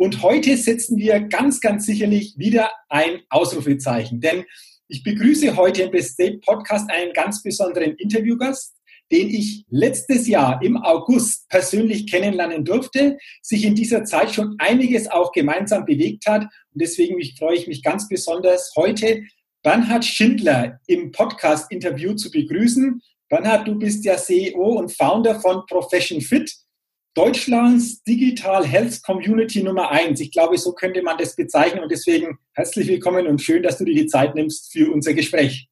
Und heute setzen wir ganz, ganz sicherlich wieder ein Ausrufezeichen. Denn ich begrüße heute im Best State Podcast einen ganz besonderen Interviewgast, den ich letztes Jahr im August persönlich kennenlernen durfte, sich in dieser Zeit schon einiges auch gemeinsam bewegt hat. Und deswegen freue ich mich ganz besonders, heute Bernhard Schindler im Podcast-Interview zu begrüßen. Bernhard, du bist ja CEO und Founder von Profession Fit. Deutschlands Digital Health Community Nummer eins. Ich glaube, so könnte man das bezeichnen und deswegen herzlich willkommen und schön, dass du dir die Zeit nimmst für unser Gespräch.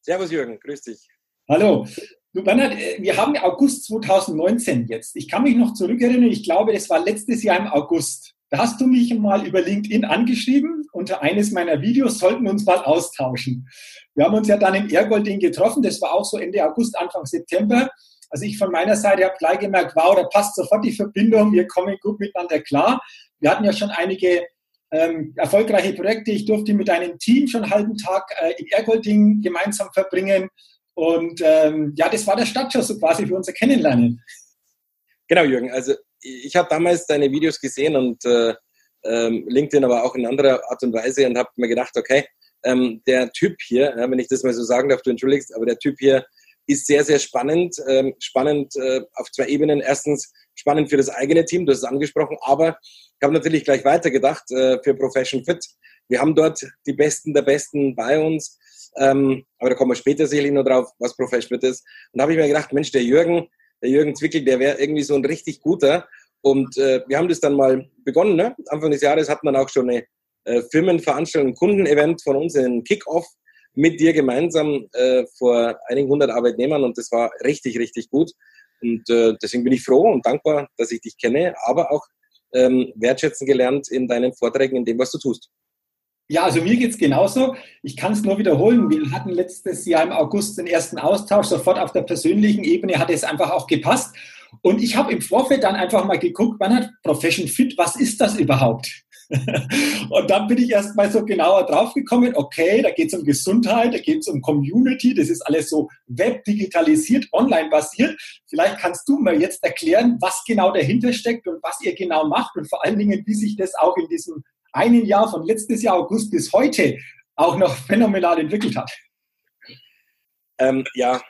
Servus Jürgen, grüß dich. Hallo. Du Bernhard, äh, wir haben August 2019 jetzt. Ich kann mich noch zurückerinnern, ich glaube, das war letztes Jahr im August. Da hast du mich mal über LinkedIn angeschrieben. Unter eines meiner Videos sollten wir uns mal austauschen. Wir haben uns ja dann im Ergolding getroffen. Das war auch so Ende August, Anfang September. Also ich von meiner Seite habe gleich gemerkt, wow, da passt sofort die Verbindung, wir kommen gut miteinander klar. Wir hatten ja schon einige ähm, erfolgreiche Projekte. Ich durfte mit einem Team schon einen halben Tag äh, in Ergolding gemeinsam verbringen. Und ähm, ja, das war der Startschuss so quasi für unser Kennenlernen. Genau, Jürgen. Also ich habe damals deine Videos gesehen und äh, ähm, LinkedIn aber auch in anderer Art und Weise und habe mir gedacht, okay, ähm, der Typ hier, ja, wenn ich das mal so sagen darf, du entschuldigst, aber der Typ hier ist sehr, sehr spannend. Ähm, spannend äh, auf zwei Ebenen. Erstens spannend für das eigene Team, hast es angesprochen, aber ich habe natürlich gleich weitergedacht äh, für Profession Fit. Wir haben dort die Besten der Besten bei uns. Ähm, aber da kommen wir später sicherlich noch drauf, was Profession Fit ist. Und da habe ich mir gedacht, Mensch, der Jürgen, der Jürgen Zwickel, der wäre irgendwie so ein richtig guter. Und äh, wir haben das dann mal begonnen. Ne? Anfang des Jahres hatten wir auch schon eine äh, Firmenveranstaltung, ein Kundenevent von uns, einen Kickoff mit dir gemeinsam äh, vor einigen hundert Arbeitnehmern und das war richtig, richtig gut. Und äh, deswegen bin ich froh und dankbar, dass ich dich kenne, aber auch ähm, wertschätzen gelernt in deinen Vorträgen, in dem, was du tust. Ja, also mir geht's genauso. Ich kann es nur wiederholen. Wir hatten letztes Jahr im August den ersten Austausch. Sofort auf der persönlichen Ebene hat es einfach auch gepasst. Und ich habe im Vorfeld dann einfach mal geguckt, wann hat Profession Fit, was ist das überhaupt? Und dann bin ich erst mal so genauer draufgekommen, okay, da geht es um Gesundheit, da geht es um Community, das ist alles so webdigitalisiert, online basiert. Vielleicht kannst du mir jetzt erklären, was genau dahinter steckt und was ihr genau macht und vor allen Dingen, wie sich das auch in diesem einen Jahr von letztes Jahr August bis heute auch noch phänomenal entwickelt hat. Ähm, ja,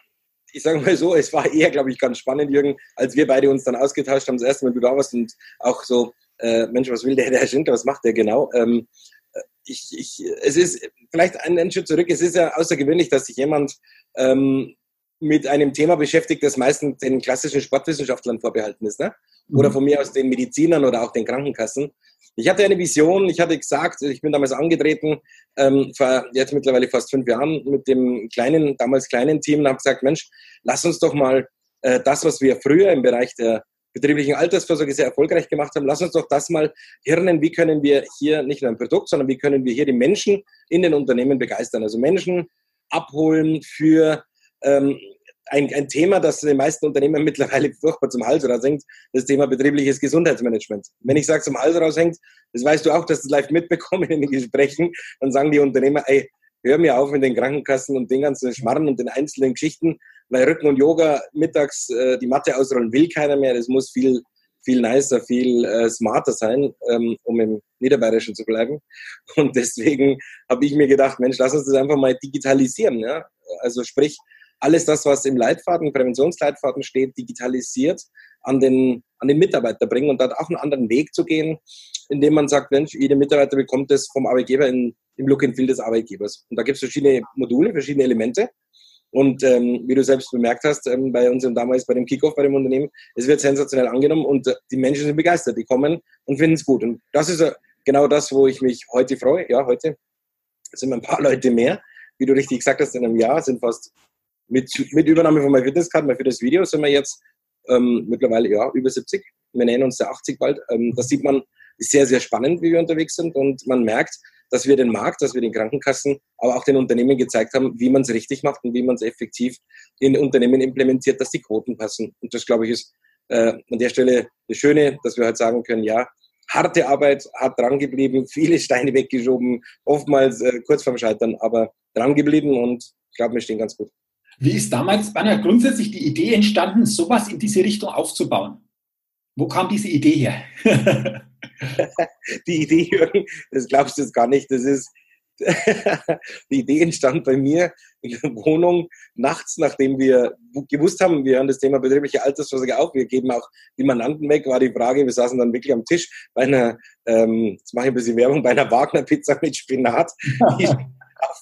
ich sage mal so, es war eher, glaube ich, ganz spannend, Jürgen, als wir beide uns dann ausgetauscht haben, das erste Mal, du da warst und auch so äh, Mensch, was will der Herr Schindler, was macht der genau? Ähm, ich, ich, es ist vielleicht einen Schritt zurück, es ist ja außergewöhnlich, dass sich jemand ähm, mit einem Thema beschäftigt, das meistens den klassischen Sportwissenschaftlern vorbehalten ist. Ne? Oder mhm. von mir aus den Medizinern oder auch den Krankenkassen. Ich hatte eine Vision, ich hatte gesagt, ich bin damals angetreten, ähm, vor jetzt mittlerweile fast fünf Jahren mit dem kleinen, damals kleinen Team und habe gesagt, Mensch, lass uns doch mal äh, das, was wir früher im Bereich der betrieblichen Altersvorsorge sehr erfolgreich gemacht haben. Lass uns doch das mal hirnen, wie können wir hier nicht nur ein Produkt, sondern wie können wir hier die Menschen in den Unternehmen begeistern. Also Menschen abholen für ähm, ein, ein Thema, das den meisten Unternehmen mittlerweile furchtbar zum Hals raushängt, das Thema betriebliches Gesundheitsmanagement. Wenn ich sage, zum Hals raushängt, das weißt du auch, dass du das live mitbekommen in den Gesprächen, dann sagen die Unternehmer, ey, hör mir auf mit den Krankenkassen und den ganzen Schmarren und den einzelnen Geschichten weil Rücken und Yoga mittags äh, die Matte ausrollen will keiner mehr. Das muss viel, viel nicer, viel äh, smarter sein, ähm, um im Niederbayerischen zu bleiben. Und deswegen habe ich mir gedacht, Mensch, lass uns das einfach mal digitalisieren. Ja? Also sprich, alles das, was im Leitfaden, Präventionsleitfaden steht, digitalisiert an den, an den Mitarbeiter bringen und dort auch einen anderen Weg zu gehen, indem man sagt, Mensch, jeder Mitarbeiter bekommt das vom Arbeitgeber in, im Look and Feel des Arbeitgebers. Und da gibt es verschiedene Module, verschiedene Elemente. Und ähm, wie du selbst bemerkt hast, ähm, bei uns damals bei dem Kickoff bei dem Unternehmen, es wird sensationell angenommen und äh, die Menschen sind begeistert, die kommen und finden es gut. Und das ist äh, genau das, wo ich mich heute freue. Ja, heute sind ein paar Leute mehr. Wie du richtig gesagt hast, in einem Jahr sind fast mit, mit Übernahme von MyFitnessCard, MyFitnessVideo sind wir jetzt ähm, mittlerweile ja über 70. Wir nennen uns der 80 bald. Ähm, das sieht man, ist sehr, sehr spannend, wie wir unterwegs sind und man merkt, dass wir den Markt, dass wir den Krankenkassen, aber auch den Unternehmen gezeigt haben, wie man es richtig macht und wie man es effektiv in Unternehmen implementiert, dass die Quoten passen. Und das, glaube ich, ist äh, an der Stelle das Schöne, dass wir halt sagen können, ja, harte Arbeit, hart dran geblieben, viele Steine weggeschoben, oftmals äh, kurz vorm Scheitern, aber dran geblieben und ich glaube, wir stehen ganz gut. Wie ist damals bei grundsätzlich die Idee entstanden, sowas in diese Richtung aufzubauen? Wo kam diese Idee her? die Idee, Jürgen, das glaubst du jetzt gar nicht. Das ist, die Idee entstand bei mir in der Wohnung nachts, nachdem wir gewusst haben, wir haben das Thema betriebliche Altersvorsorge auch, wir geben auch die Mandanten weg, war die Frage, wir saßen dann wirklich am Tisch bei einer, ähm, jetzt mache ich ein bisschen Werbung, bei einer Wagner-Pizza mit Spinat, die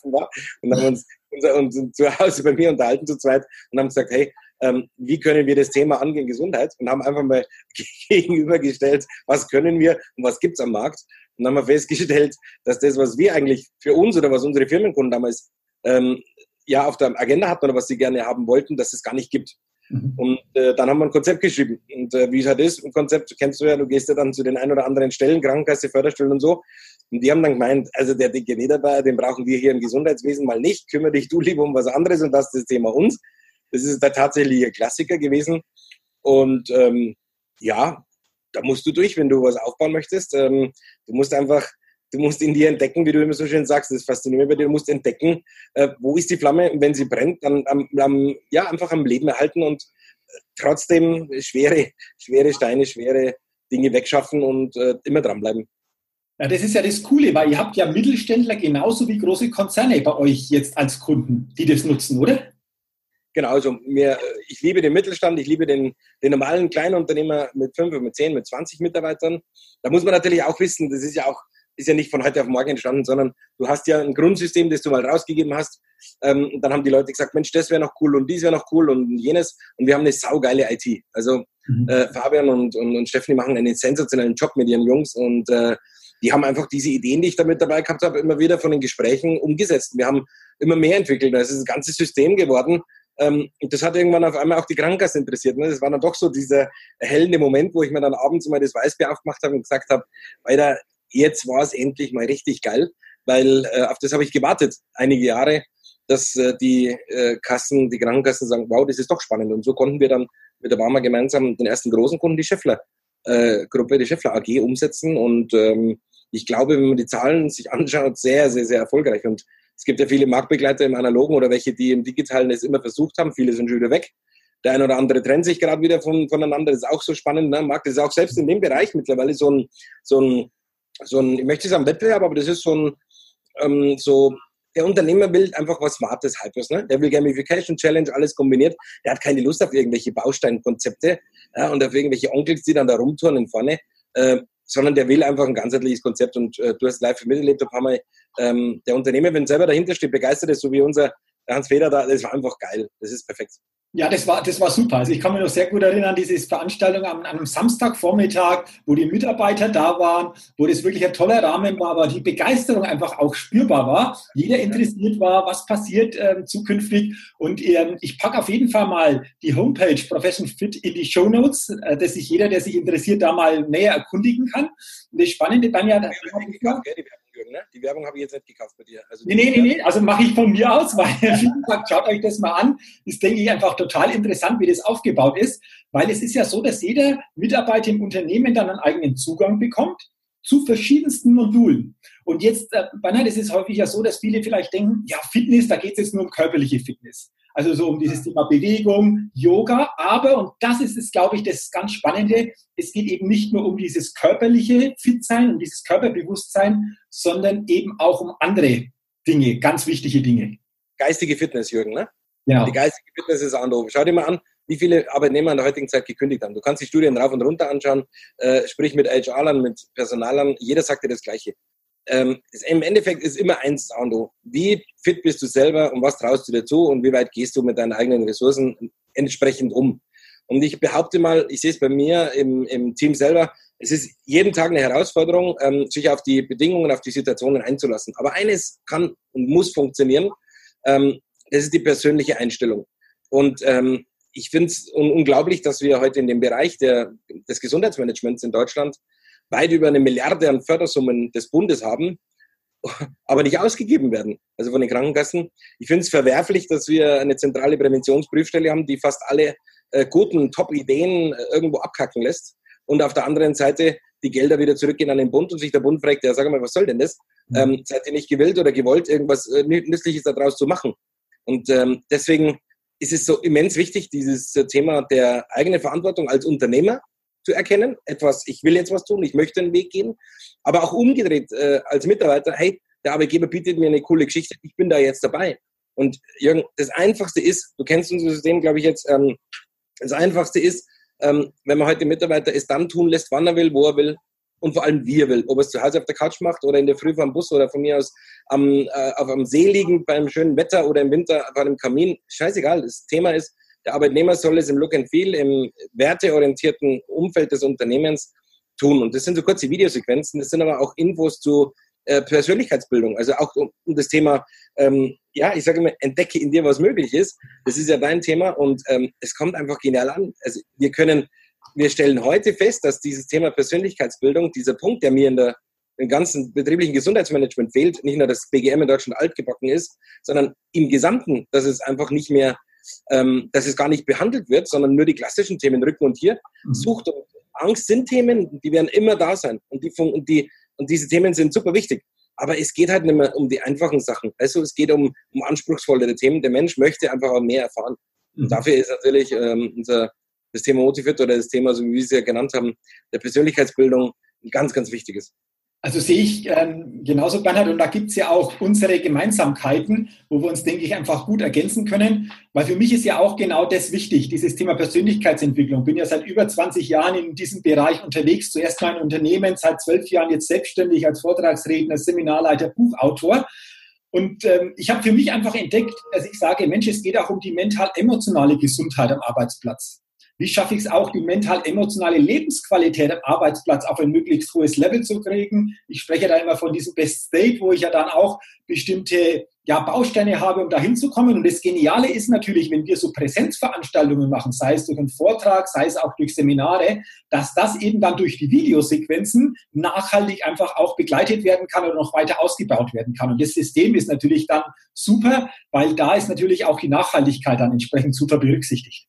war, und haben uns unser, uns zu Hause bei mir unterhalten zu zweit und haben gesagt, hey, ähm, wie können wir das Thema angehen, Gesundheit? Und haben einfach mal gegenübergestellt, was können wir und was gibt's am Markt. Und dann haben wir festgestellt, dass das, was wir eigentlich für uns oder was unsere Firmenkunden damals ähm, ja auf der Agenda hatten oder was sie gerne haben wollten, dass es gar nicht gibt. Mhm. Und äh, dann haben wir ein Konzept geschrieben. Und äh, wie es halt ist, ein Konzept kennst du ja, du gehst ja dann zu den ein oder anderen Stellen, Krankenkasse, Förderstellen und so. Und die haben dann gemeint, also der dicke Niederbayer, den brauchen wir hier im Gesundheitswesen mal nicht. Kümmere dich du lieber um was anderes und das ist das Thema uns. Das ist der tatsächliche Klassiker gewesen. Und ähm, ja, da musst du durch, wenn du was aufbauen möchtest. Ähm, du musst einfach, du musst in dir entdecken, wie du immer so schön sagst, das ist faszinierend bei dir, du musst entdecken, äh, wo ist die Flamme wenn sie brennt, dann am, am, ja, einfach am Leben erhalten und äh, trotzdem schwere, schwere Steine, schwere Dinge wegschaffen und äh, immer dranbleiben. Ja, das ist ja das Coole, weil ihr habt ja Mittelständler genauso wie große Konzerne bei euch jetzt als Kunden, die das nutzen, oder? Genau, also mir, ich liebe den Mittelstand, ich liebe den, den normalen Kleinunternehmer mit fünf, mit zehn, mit 20 Mitarbeitern. Da muss man natürlich auch wissen, das ist ja auch, ist ja nicht von heute auf morgen entstanden, sondern du hast ja ein Grundsystem, das du mal rausgegeben hast. Ähm, dann haben die Leute gesagt, Mensch, das wäre noch cool und dies wäre noch cool und jenes. Und wir haben eine saugeile IT. Also mhm. äh, Fabian und, und, und Stephanie machen einen sensationellen Job mit ihren Jungs und äh, die haben einfach diese Ideen, die ich damit dabei gehabt habe, immer wieder von den Gesprächen umgesetzt. Wir haben immer mehr entwickelt. Es ist ein ganzes System geworden, ähm, und das hat irgendwann auf einmal auch die Krankenkasse interessiert. Ne? Das war dann doch so dieser erhellende Moment, wo ich mir dann abends mal das Weißbier aufgemacht habe und gesagt habe, weiter, jetzt war es endlich mal richtig geil, weil äh, auf das habe ich gewartet, einige Jahre, dass äh, die äh, Kassen, die Krankenkassen sagen, wow, das ist doch spannend. Und so konnten wir dann mit der Barmer gemeinsam den ersten großen Kunden, die Scheffler äh, Gruppe, die Scheffler AG umsetzen. Und ähm, ich glaube, wenn man die Zahlen sich anschaut, sehr, sehr, sehr erfolgreich. Und es gibt ja viele Marktbegleiter im Analogen oder welche, die im Digitalen es immer versucht haben. Viele sind schon wieder weg. Der eine oder andere trennt sich gerade wieder von, voneinander. Das ist auch so spannend. Ne? Markt ist auch selbst in dem Bereich mittlerweile so ein, so ein, so ein ich möchte sagen Wettbewerb, aber das ist so ein, ähm, so, der Unternehmer will einfach was Smartes, Hypers. Ne? Der will Gamification Challenge, alles kombiniert. Der hat keine Lust auf irgendwelche Bausteinkonzepte ja, und auf irgendwelche Onkels, die dann da rumturnen vorne. Äh, sondern der will einfach ein ganzheitliches Konzept und äh, du hast live miterlebt, ein paar Mal, ähm, der Unternehmer, wenn selber dahinter steht, begeistert ist, so wie unser Hans Feder da, das war einfach geil. Das ist perfekt. Ja, das war, das war super. Also ich kann mich noch sehr gut erinnern, diese Veranstaltung am, am Samstagvormittag, wo die Mitarbeiter da waren, wo das wirklich ein toller Rahmen war, aber die Begeisterung einfach auch spürbar war. Jeder interessiert war, was passiert ähm, zukünftig. Und ähm, ich packe auf jeden Fall mal die Homepage Profession Fit in die Show Notes, äh, dass sich jeder, der sich interessiert, da mal näher erkundigen kann. Und das Spannende dann ja, das ja, Jürgen, ne? Die Werbung habe ich jetzt nicht gekauft bei dir. Also nee, nee, nee, nee, also mache ich von mir aus, weil schaut euch das mal an. Das denke ich einfach total interessant, wie das aufgebaut ist, weil es ist ja so, dass jeder Mitarbeiter im Unternehmen dann einen eigenen Zugang bekommt zu verschiedensten Modulen. Und jetzt, äh, Bernhard, es ist häufig ja so, dass viele vielleicht denken, ja, Fitness, da geht es jetzt nur um körperliche Fitness. Also so um dieses Thema Bewegung, Yoga. Aber, und das ist es, glaube ich, das ganz Spannende, es geht eben nicht nur um dieses körperliche Fitsein, um dieses Körperbewusstsein, sondern eben auch um andere Dinge, ganz wichtige Dinge. Geistige Fitness, Jürgen, ne? Ja. Die geistige Fitness ist andere. Schau dir mal an, wie viele Arbeitnehmer in der heutigen Zeit gekündigt haben. Du kannst die Studien rauf und runter anschauen, äh, sprich mit HR-Lern, mit Personalern, jeder sagt dir das Gleiche. Ähm, im Endeffekt ist immer eins Soundo. Wie fit bist du selber und was traust du dir zu und wie weit gehst du mit deinen eigenen Ressourcen entsprechend um? Und ich behaupte mal, ich sehe es bei mir im, im Team selber, es ist jeden Tag eine Herausforderung, ähm, sich auf die Bedingungen, auf die Situationen einzulassen. Aber eines kann und muss funktionieren, ähm, das ist die persönliche Einstellung. Und ähm, ich finde es un unglaublich, dass wir heute in dem Bereich der, des Gesundheitsmanagements in Deutschland weit über eine Milliarde an Fördersummen des Bundes haben, aber nicht ausgegeben werden, also von den Krankenkassen. Ich finde es verwerflich, dass wir eine zentrale Präventionsprüfstelle haben, die fast alle äh, guten Top-Ideen äh, irgendwo abkacken lässt und auf der anderen Seite die Gelder wieder zurückgehen an den Bund und sich der Bund fragt, ja, sag mal, was soll denn das? Mhm. Ähm, seid ihr nicht gewillt oder gewollt, irgendwas äh, Nützliches daraus zu machen? Und ähm, deswegen ist es so immens wichtig, dieses äh, Thema der eigenen Verantwortung als Unternehmer zu erkennen. Etwas, ich will jetzt was tun, ich möchte einen Weg gehen, aber auch umgedreht äh, als Mitarbeiter, hey, der Arbeitgeber bietet mir eine coole Geschichte, ich bin da jetzt dabei. Und Jürgen, das Einfachste ist, du kennst unser System, glaube ich, jetzt, ähm, das Einfachste ist, ähm, wenn man heute Mitarbeiter es dann tun lässt, wann er will, wo er will und vor allem wie er will. Ob er es zu Hause auf der Couch macht oder in der Früh vom Bus oder von mir aus am, äh, auf einem See liegen beim schönen Wetter oder im Winter bei einem Kamin. Scheißegal. Das Thema ist, der Arbeitnehmer soll es im Look and Feel, im werteorientierten Umfeld des Unternehmens tun. Und das sind so kurze Videosequenzen, das sind aber auch Infos zu äh, Persönlichkeitsbildung, also auch um, das Thema, ähm, ja, ich sage immer, entdecke in dir, was möglich ist. Das ist ja dein Thema und ähm, es kommt einfach genial an. Also wir können, wir stellen heute fest, dass dieses Thema Persönlichkeitsbildung, dieser Punkt, der mir in der im ganzen betrieblichen Gesundheitsmanagement fehlt, nicht nur das BGM in Deutschland altgebacken ist, sondern im Gesamten, dass es einfach nicht mehr, ähm, dass es gar nicht behandelt wird, sondern nur die klassischen Themen Rücken und hier. Mhm. Sucht und Angst sind Themen, die werden immer da sein und die, und die und diese Themen sind super wichtig. Aber es geht halt nicht mehr um die einfachen Sachen. Also es geht um, um anspruchsvollere Themen. Der Mensch möchte einfach auch mehr erfahren. Und mhm. dafür ist natürlich ähm, unser, das Thema Motivit oder das Thema, so wie wir es ja genannt haben, der Persönlichkeitsbildung ein ganz, ganz wichtiges. Also sehe ich ähm, genauso, Bernhard, und da gibt's ja auch unsere Gemeinsamkeiten, wo wir uns, denke ich, einfach gut ergänzen können. Weil für mich ist ja auch genau das wichtig, dieses Thema Persönlichkeitsentwicklung. Bin ja seit über 20 Jahren in diesem Bereich unterwegs. Zuerst mein Unternehmen, seit zwölf Jahren jetzt selbstständig als Vortragsredner, Seminarleiter, Buchautor. Und ähm, ich habe für mich einfach entdeckt, dass ich sage, Mensch, es geht auch um die mental-emotionale Gesundheit am Arbeitsplatz. Wie schaffe ich es auch, die mental-emotionale Lebensqualität am Arbeitsplatz auf ein möglichst hohes Level zu kriegen? Ich spreche da immer von diesem Best State, wo ich ja dann auch bestimmte ja, Bausteine habe, um da hinzukommen. Und das Geniale ist natürlich, wenn wir so Präsenzveranstaltungen machen, sei es durch einen Vortrag, sei es auch durch Seminare, dass das eben dann durch die Videosequenzen nachhaltig einfach auch begleitet werden kann oder noch weiter ausgebaut werden kann. Und das System ist natürlich dann super, weil da ist natürlich auch die Nachhaltigkeit dann entsprechend super berücksichtigt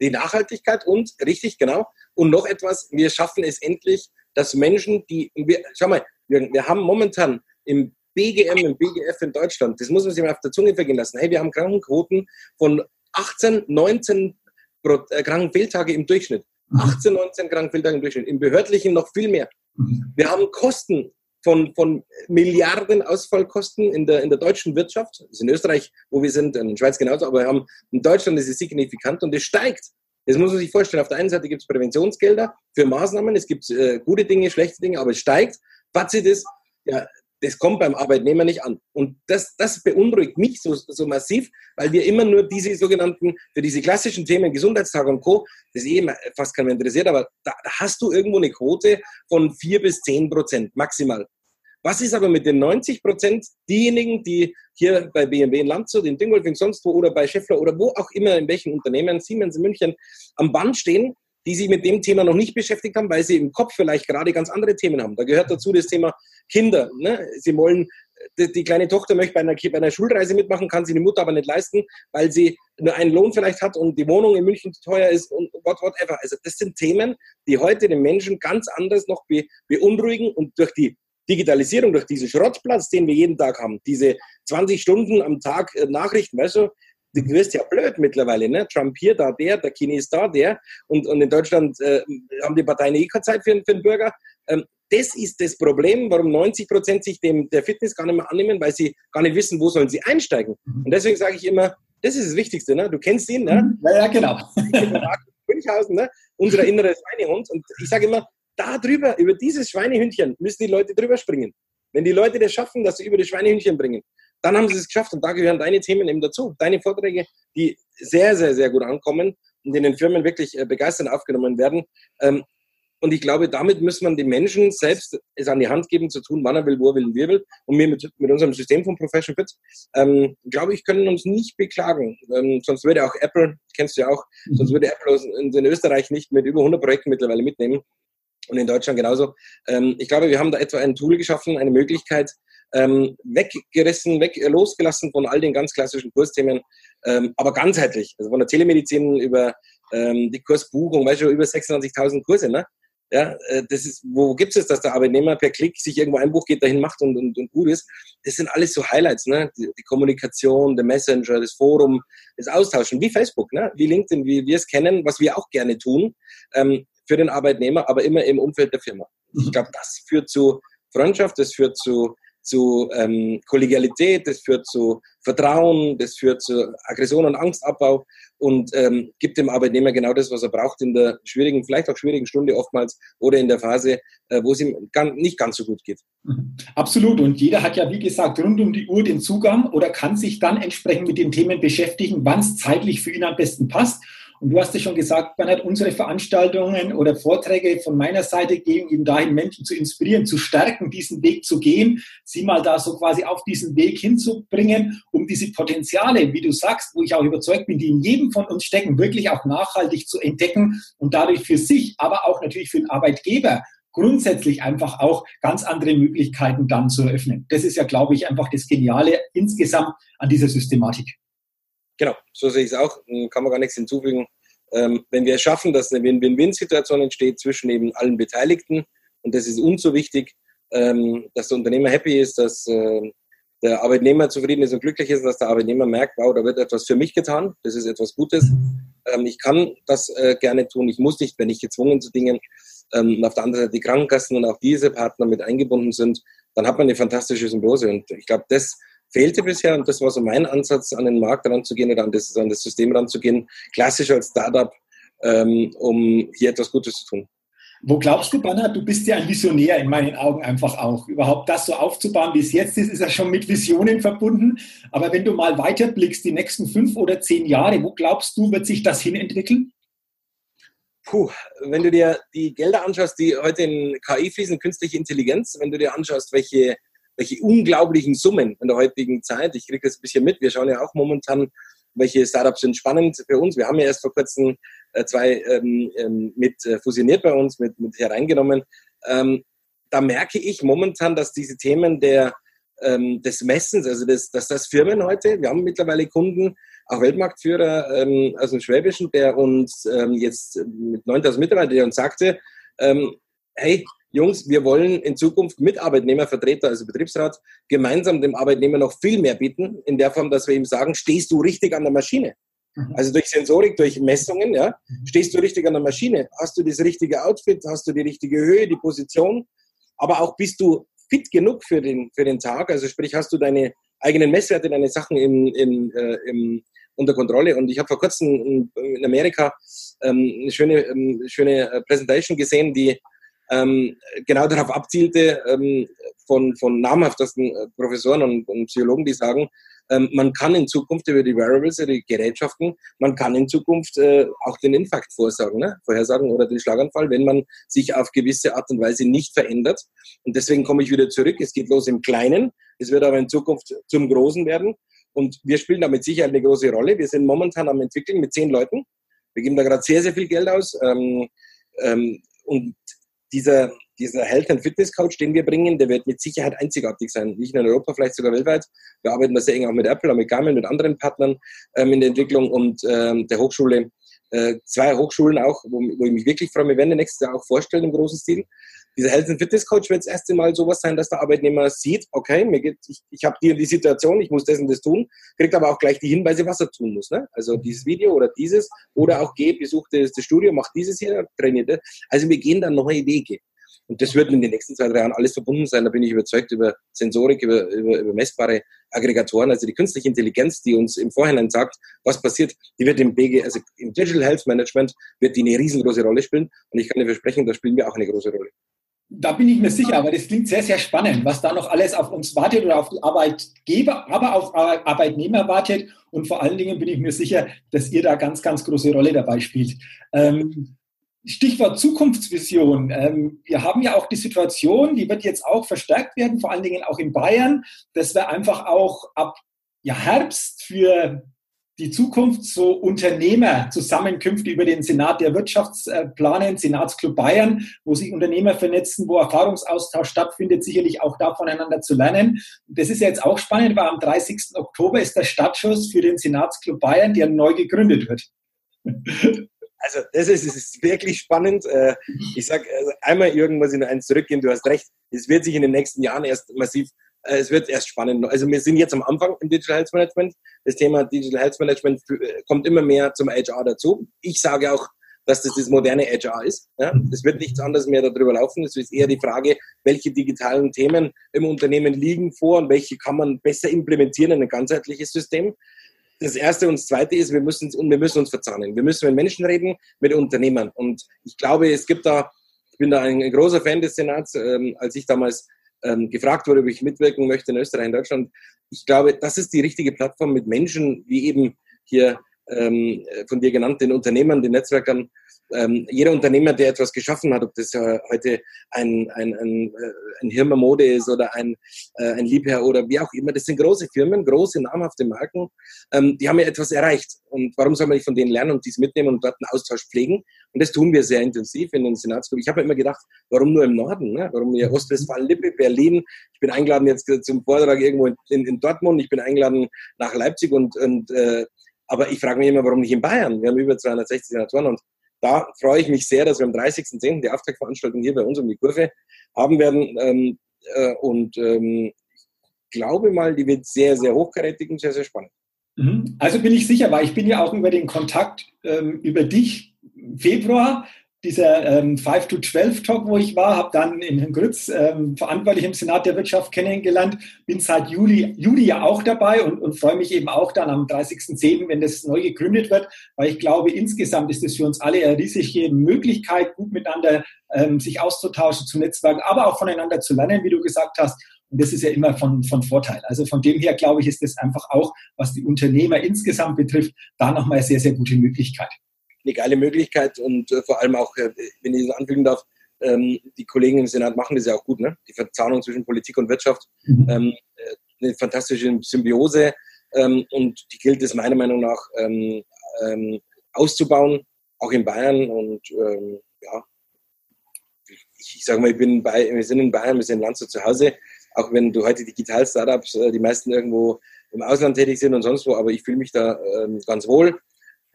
die Nachhaltigkeit und, richtig, genau, und noch etwas, wir schaffen es endlich, dass Menschen, die, wir, schau mal, wir, wir haben momentan im BGM, im BGF in Deutschland, das muss man sich mal auf der Zunge vergehen lassen, hey, wir haben Krankenquoten von 18, 19 äh, Krankenfehltage im Durchschnitt. 18, mhm. 19 Krankenfehltage im Durchschnitt. Im behördlichen noch viel mehr. Mhm. Wir haben Kosten von, von Milliarden Ausfallkosten in der, in der deutschen Wirtschaft. Das ist in Österreich, wo wir sind, in der Schweiz genauso, aber wir haben, in Deutschland ist es signifikant und es steigt. Das muss man sich vorstellen. Auf der einen Seite gibt es Präventionsgelder für Maßnahmen, es gibt äh, gute Dinge, schlechte Dinge, aber es steigt. Fazit ist, ja, das kommt beim Arbeitnehmer nicht an. Und das, das beunruhigt mich so, so massiv, weil wir immer nur diese sogenannten, für diese klassischen Themen, Gesundheitstag und Co., das eh fast keiner interessiert, aber da hast du irgendwo eine Quote von vier bis zehn Prozent maximal. Was ist aber mit den 90 Prozent diejenigen, die hier bei BMW in Landshut, in Dingolfing, sonst wo oder bei Scheffler oder wo auch immer, in welchen Unternehmen, Siemens in München, am Band stehen, die sich mit dem Thema noch nicht beschäftigt haben, weil sie im Kopf vielleicht gerade ganz andere Themen haben. Da gehört dazu das Thema Kinder. Ne? Sie wollen, die, die, kleine Tochter möchte bei einer, bei einer Schulreise mitmachen, kann sie die Mutter aber nicht leisten, weil sie nur einen Lohn vielleicht hat und die Wohnung in München teuer ist und what, whatever. Also das sind Themen, die heute den Menschen ganz anders noch be, beunruhigen und durch die Digitalisierung, durch diesen Schrottplatz, den wir jeden Tag haben, diese 20 Stunden am Tag äh, Nachrichten, weißt du, du wirst ja blöd mittlerweile, ne? Trump hier, da der, der Chines da, der. Und, und in Deutschland äh, haben die Parteien eh keine Zeit für, für den Bürger. Ähm, das ist das Problem, warum 90 Prozent sich dem, der Fitness gar nicht mehr annehmen, weil sie gar nicht wissen, wo sollen sie einsteigen. Mhm. Und deswegen sage ich immer, das ist das Wichtigste. Ne? Du kennst ihn, ne? Mhm. Ja, ja genau. Münchhausen, ne? unser innerer Schweinehund. Und ich sage immer, da drüber, über dieses Schweinehündchen, müssen die Leute drüber springen. Wenn die Leute das schaffen, dass sie über die Schweinehühnchen bringen, dann haben sie es geschafft. Und da gehören deine Themen eben dazu. Deine Vorträge, die sehr, sehr, sehr gut ankommen und in den Firmen wirklich äh, begeistert aufgenommen werden. Und ich glaube, damit muss man den Menschen selbst es an die Hand geben, zu tun, wann er will, wo er will, wie er will. Und wir mit, mit unserem System von Profession Fit, ähm, glaube ich, können uns nicht beklagen. Ähm, sonst würde auch Apple, kennst du ja auch, mhm. sonst würde Apple in Österreich nicht mit über 100 Projekten mittlerweile mitnehmen. Und in Deutschland genauso. Ähm, ich glaube, wir haben da etwa ein Tool geschaffen, eine Möglichkeit, ähm, weggerissen, weg, losgelassen von all den ganz klassischen Kursthemen, ähm, aber ganzheitlich. Also von der Telemedizin über ähm, die Kursbuchung, weißt du, über 26.000 Kurse, ne? Ja, äh, das ist, wo gibt es, dass der Arbeitnehmer per Klick sich irgendwo ein Buch geht, dahin macht und, und, und gut ist? Das sind alles so Highlights, ne? Die, die, Kommunikation, der Messenger, das Forum, das Austauschen, wie Facebook, ne? Wie LinkedIn, wie wir es kennen, was wir auch gerne tun, ähm, für den Arbeitnehmer, aber immer im Umfeld der Firma. Ich glaube, das führt zu Freundschaft, das führt zu zu ähm, Kollegialität, das führt zu Vertrauen, das führt zu Aggression und Angstabbau und ähm, gibt dem Arbeitnehmer genau das, was er braucht in der schwierigen, vielleicht auch schwierigen Stunde oftmals oder in der Phase, äh, wo es ihm ganz, nicht ganz so gut geht. Mhm. Absolut. Und jeder hat ja, wie gesagt, rund um die Uhr den Zugang oder kann sich dann entsprechend mit den Themen beschäftigen, wann es zeitlich für ihn am besten passt. Und du hast ja schon gesagt, Bernhard, unsere Veranstaltungen oder Vorträge von meiner Seite gehen eben dahin, Menschen zu inspirieren, zu stärken, diesen Weg zu gehen, sie mal da so quasi auf diesen Weg hinzubringen, um diese Potenziale, wie du sagst, wo ich auch überzeugt bin, die in jedem von uns stecken, wirklich auch nachhaltig zu entdecken und dadurch für sich, aber auch natürlich für den Arbeitgeber grundsätzlich einfach auch ganz andere Möglichkeiten dann zu eröffnen. Das ist ja, glaube ich, einfach das Geniale insgesamt an dieser Systematik. Genau, so sehe ich es auch. Kann man gar nichts hinzufügen. Ähm, wenn wir es schaffen, dass eine Win-Win-Win-Situation entsteht zwischen eben allen Beteiligten, und das ist uns so wichtig, ähm, dass der Unternehmer happy ist, dass äh, der Arbeitnehmer zufrieden ist und glücklich ist, dass der Arbeitnehmer merkt, wow, da wird etwas für mich getan, das ist etwas Gutes. Ähm, ich kann das äh, gerne tun, ich muss nicht, wenn ich gezwungen zu Dingen. Ähm, und auf der anderen Seite die Krankenkassen und auch diese Partner mit eingebunden sind, dann hat man eine fantastische Symbiose. Und ich glaube, das fehlte bisher und das war so mein Ansatz, an den Markt ranzugehen oder an das, an das System ranzugehen, klassisch als Startup, ähm, um hier etwas Gutes zu tun. Wo glaubst du, Banner, du bist ja ein Visionär in meinen Augen einfach auch. Überhaupt das so aufzubauen, wie es jetzt ist, ist ja schon mit Visionen verbunden. Aber wenn du mal weiterblickst, die nächsten fünf oder zehn Jahre, wo glaubst du, wird sich das hinentwickeln? Puh, wenn du dir die Gelder anschaust, die heute in KI fließen, künstliche Intelligenz, wenn du dir anschaust, welche welche unglaublichen Summen in der heutigen Zeit. Ich kriege das ein bisschen mit. Wir schauen ja auch momentan, welche Startups sind spannend für uns. Wir haben ja erst vor kurzem äh, zwei ähm, ähm, mit äh, fusioniert bei uns, mit, mit hereingenommen. Ähm, da merke ich momentan, dass diese Themen der, ähm, des Messens, also das, dass das Firmen heute, wir haben mittlerweile Kunden, auch Weltmarktführer ähm, aus dem Schwäbischen, der uns ähm, jetzt mit 9000 Mitarbeitern, der uns sagte, ähm, hey, Jungs, wir wollen in Zukunft mit Arbeitnehmervertreter, also Betriebsrat, gemeinsam dem Arbeitnehmer noch viel mehr bieten, in der Form, dass wir ihm sagen, stehst du richtig an der Maschine? Mhm. Also durch Sensorik, durch Messungen, ja, mhm. stehst du richtig an der Maschine? Hast du das richtige Outfit? Hast du die richtige Höhe, die Position? Aber auch bist du fit genug für den, für den Tag? Also sprich, hast du deine eigenen Messwerte, deine Sachen im, im, äh, im, unter Kontrolle? Und ich habe vor kurzem in, in Amerika ähm, eine schöne, ähm, schöne äh, Präsentation gesehen, die ähm, genau darauf abzielte, ähm, von, von namhaftesten äh, Professoren und, und Psychologen, die sagen, ähm, man kann in Zukunft über die Wearables, die Gerätschaften, man kann in Zukunft äh, auch den Infarkt vorsagen, ne? vorhersagen oder den Schlaganfall, wenn man sich auf gewisse Art und Weise nicht verändert. Und deswegen komme ich wieder zurück. Es geht los im Kleinen, es wird aber in Zukunft zum Großen werden. Und wir spielen da mit Sicherheit eine große Rolle. Wir sind momentan am entwickeln mit zehn Leuten. Wir geben da gerade sehr, sehr viel Geld aus. Ähm, ähm, und dieser, dieser Health and Fitness Coach, den wir bringen, der wird mit Sicherheit einzigartig sein. Nicht nur in Europa, vielleicht sogar weltweit. Wir arbeiten da sehr eng auch mit Apple, auch mit Garmin, mit anderen Partnern ähm, in der Entwicklung und ähm, der Hochschule. Äh, zwei Hochschulen auch, wo, wo, ich mich wirklich freue. Wir werden nächstes Jahr auch vorstellen im großen Stil. Dieser Health and Fitness Coach wird das erste Mal sowas sein, dass der Arbeitnehmer sieht, okay, mir geht, ich, ich habe die die Situation, ich muss das und das tun, kriegt aber auch gleich die Hinweise, was er tun muss. Ne? Also dieses Video oder dieses oder auch geh, besuch das, das Studio, mach dieses hier, trainiert das. Also wir gehen da neue Wege. Und das wird in den nächsten zwei, drei Jahren alles verbunden sein. Da bin ich überzeugt über Sensorik, über, über, über messbare Aggregatoren. Also die künstliche Intelligenz, die uns im Vorhinein sagt, was passiert, die wird im BG, also im Digital Health Management, wird die eine riesengroße Rolle spielen. Und ich kann dir versprechen, da spielen wir auch eine große Rolle. Da bin ich mir sicher, aber das klingt sehr, sehr spannend, was da noch alles auf uns wartet oder auf die Arbeitgeber, aber auf Arbeitnehmer wartet. Und vor allen Dingen bin ich mir sicher, dass ihr da ganz, ganz große Rolle dabei spielt. Ähm, Stichwort Zukunftsvision. Ähm, wir haben ja auch die Situation, die wird jetzt auch verstärkt werden, vor allen Dingen auch in Bayern, dass wir einfach auch ab ja, Herbst für die Zukunft so Unternehmerzusammenkünfte über den Senat der Wirtschaft äh, Senatsclub Bayern, wo sich Unternehmer vernetzen, wo Erfahrungsaustausch stattfindet, sicherlich auch da voneinander zu lernen. Das ist ja jetzt auch spannend, weil am 30. Oktober ist der Startschuss für den Senatsclub Bayern, der neu gegründet wird. Also das ist, das ist wirklich spannend. Äh, ich sage also einmal, Jürgen, muss ich noch eins zurückgehen, du hast recht, es wird sich in den nächsten Jahren erst massiv es wird erst spannend. Also wir sind jetzt am Anfang im Digital Health Management. Das Thema Digital Health Management äh, kommt immer mehr zum HR dazu. Ich sage auch, dass das das moderne HR ist. Ja? Es wird nichts anderes mehr darüber laufen. Es ist eher die Frage, welche digitalen Themen im Unternehmen liegen vor und welche kann man besser implementieren in ein ganzheitliches System. Das erste und das zweite ist, wir müssen, wir müssen uns verzahnen. Wir müssen mit Menschen reden, mit Unternehmern. Und ich glaube, es gibt da, ich bin da ein, großer Fan des Senats, ähm, als ich damals ähm, gefragt wurde, ob ich mitwirken möchte in Österreich, in Deutschland. Ich glaube, das ist die richtige Plattform mit Menschen wie eben hier ähm, von dir genannten Unternehmern, den Netzwerkern, ähm, jeder Unternehmer, der etwas geschaffen hat, ob das äh, heute ein, ein, ein, äh, ein Hirmer ist oder ein, äh, ein Liebherr oder wie auch immer, das sind große Firmen, große, namhafte Marken, ähm, die haben ja etwas erreicht. Und warum soll man nicht von denen lernen und dies mitnehmen und dort einen Austausch pflegen? Und das tun wir sehr intensiv in den Senatsgruppen. Ich habe immer gedacht, warum nur im Norden? Ne? Warum hier Ostwestfalen-Lippe, Berlin? Ich bin eingeladen jetzt zum Vortrag irgendwo in, in, in Dortmund, ich bin eingeladen nach Leipzig und, und äh, aber ich frage mich immer, warum nicht in Bayern? Wir haben über 260 Senatoren und da freue ich mich sehr, dass wir am 30.10. die Auftaktveranstaltung hier bei uns um die Kurve haben werden. Ähm, äh, und ähm, ich glaube mal, die wird sehr, sehr hochkarätig und sehr, sehr spannend. Mhm. Also bin ich sicher, weil ich bin ja auch über den Kontakt ähm, über dich Februar dieser ähm, 5 to 12 Talk, wo ich war, habe dann in Herrn Grütz, ähm, verantwortlich im Senat der Wirtschaft, kennengelernt, bin seit Juli, Juli ja auch dabei und, und freue mich eben auch dann am 30.10., wenn das neu gegründet wird, weil ich glaube, insgesamt ist es für uns alle eine riesige Möglichkeit, gut miteinander ähm, sich auszutauschen, zu netzwerken, aber auch voneinander zu lernen, wie du gesagt hast. Und das ist ja immer von, von Vorteil. Also von dem her, glaube ich, ist das einfach auch, was die Unternehmer insgesamt betrifft, da nochmal sehr, sehr gute Möglichkeit eine geile Möglichkeit und äh, vor allem auch, äh, wenn ich das anfügen darf, ähm, die Kollegen im Senat machen das ja auch gut, ne? Die Verzahnung zwischen Politik und Wirtschaft, mhm. ähm, äh, eine fantastische Symbiose ähm, und die gilt es meiner Meinung nach ähm, ähm, auszubauen, auch in Bayern und ähm, ja, ich, ich sage mal, ich bin bei, wir sind in Bayern, wir sind in Landshut zu Hause, auch wenn du heute Digital-Startups, äh, die meisten irgendwo im Ausland tätig sind und sonst wo, aber ich fühle mich da ganz wohl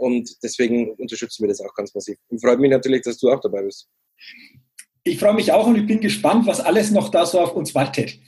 und deswegen unterstützen wir das auch ganz massiv. Und freut mich natürlich, dass du auch dabei bist. Ich freue mich auch und ich bin gespannt, was alles noch da so auf uns wartet.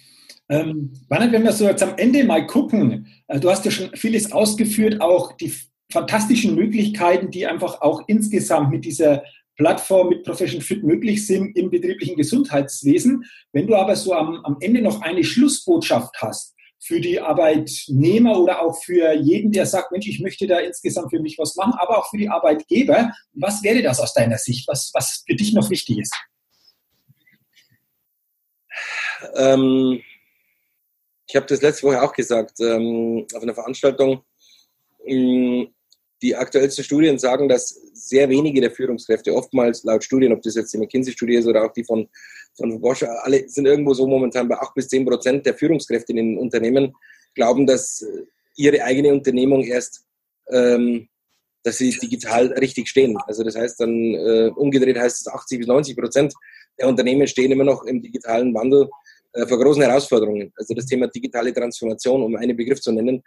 Ähm, wenn wir so jetzt am Ende mal gucken, äh, du hast ja schon vieles ausgeführt, auch die fantastischen Möglichkeiten, die einfach auch insgesamt mit dieser Plattform mit Profession Fit möglich sind im betrieblichen Gesundheitswesen. Wenn du aber so am, am Ende noch eine Schlussbotschaft hast, für die Arbeitnehmer oder auch für jeden, der sagt, Mensch, ich möchte da insgesamt für mich was machen, aber auch für die Arbeitgeber. Was wäre das aus deiner Sicht, was, was für dich noch wichtig ist? Ähm, ich habe das letzte Woche auch gesagt, ähm, auf einer Veranstaltung. Ähm, die aktuellsten Studien sagen, dass sehr wenige der Führungskräfte, oftmals laut Studien, ob das jetzt die McKinsey-Studie ist oder auch die von von Bosch, alle sind irgendwo so momentan bei 8 bis 10 Prozent der Führungskräfte in den Unternehmen glauben, dass äh, ihre eigene Unternehmung erst, ähm, dass sie digital richtig stehen. Also das heißt dann, äh, umgedreht heißt es 80 bis 90 Prozent der Unternehmen stehen immer noch im digitalen Wandel äh, vor großen Herausforderungen. Also das Thema digitale Transformation, um einen Begriff zu nennen.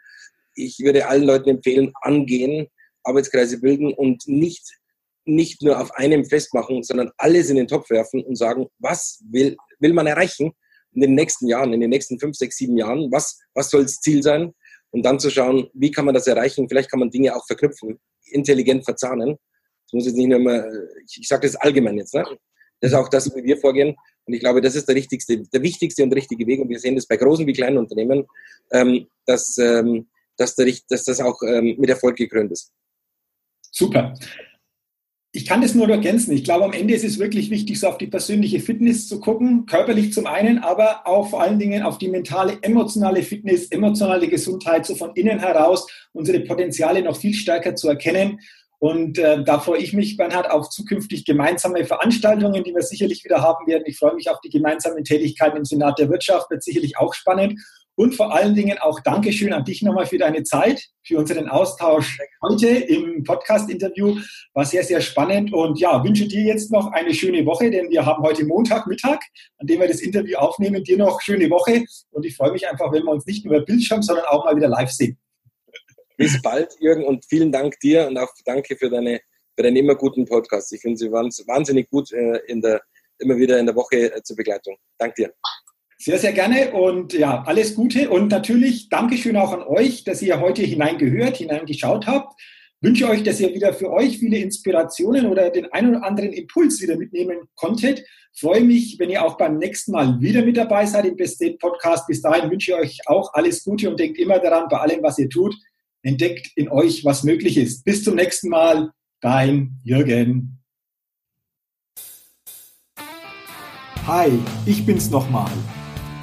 Ich würde allen Leuten empfehlen, angehen, Arbeitskreise bilden und nicht nicht nur auf einem festmachen, sondern alles in den Topf werfen und sagen, was will, will man erreichen in den nächsten Jahren, in den nächsten fünf, sechs, sieben Jahren, was, was soll das Ziel sein? Und dann zu schauen, wie kann man das erreichen? Vielleicht kann man Dinge auch verknüpfen, intelligent verzahnen. Das muss jetzt nicht nur immer, ich, ich sage das allgemein jetzt, ne? Das ist auch das, wie wir vorgehen. Und ich glaube, das ist der richtigste, der wichtigste und richtige Weg. Und wir sehen das bei großen wie kleinen Unternehmen, ähm, dass, ähm, dass, der, dass das auch ähm, mit Erfolg gekrönt ist. Super. Ich kann das nur ergänzen. Ich glaube, am Ende ist es wirklich wichtig, so auf die persönliche Fitness zu gucken, körperlich zum einen, aber auch vor allen Dingen auf die mentale, emotionale Fitness, emotionale Gesundheit, so von innen heraus unsere Potenziale noch viel stärker zu erkennen. Und äh, da freue ich mich, Bernhard, auf zukünftig gemeinsame Veranstaltungen, die wir sicherlich wieder haben werden. Ich freue mich auf die gemeinsamen Tätigkeiten im Senat der Wirtschaft, wird sicherlich auch spannend. Und vor allen Dingen auch Dankeschön an dich nochmal für deine Zeit, für unseren Austausch heute im Podcast-Interview. War sehr, sehr spannend und ja, wünsche dir jetzt noch eine schöne Woche, denn wir haben heute Montagmittag, an dem wir das Interview aufnehmen. Dir noch schöne Woche und ich freue mich einfach, wenn wir uns nicht nur über Bildschirm, sondern auch mal wieder live sehen. Bis bald, Jürgen, und vielen Dank dir und auch danke für deine für deinen immer guten Podcast. Ich finde sie wahnsinnig gut äh, in der, immer wieder in der Woche äh, zur Begleitung. Dank dir. Sehr, sehr gerne und ja, alles Gute und natürlich Dankeschön auch an euch, dass ihr heute hineingehört, hineingeschaut habt. Wünsche euch, dass ihr wieder für euch viele Inspirationen oder den einen oder anderen Impuls wieder mitnehmen konntet. Freue mich, wenn ihr auch beim nächsten Mal wieder mit dabei seid im Best Date Podcast. Bis dahin wünsche ich euch auch alles Gute und denkt immer daran, bei allem, was ihr tut, entdeckt in euch, was möglich ist. Bis zum nächsten Mal. Dein Jürgen. Hi, ich bin's nochmal.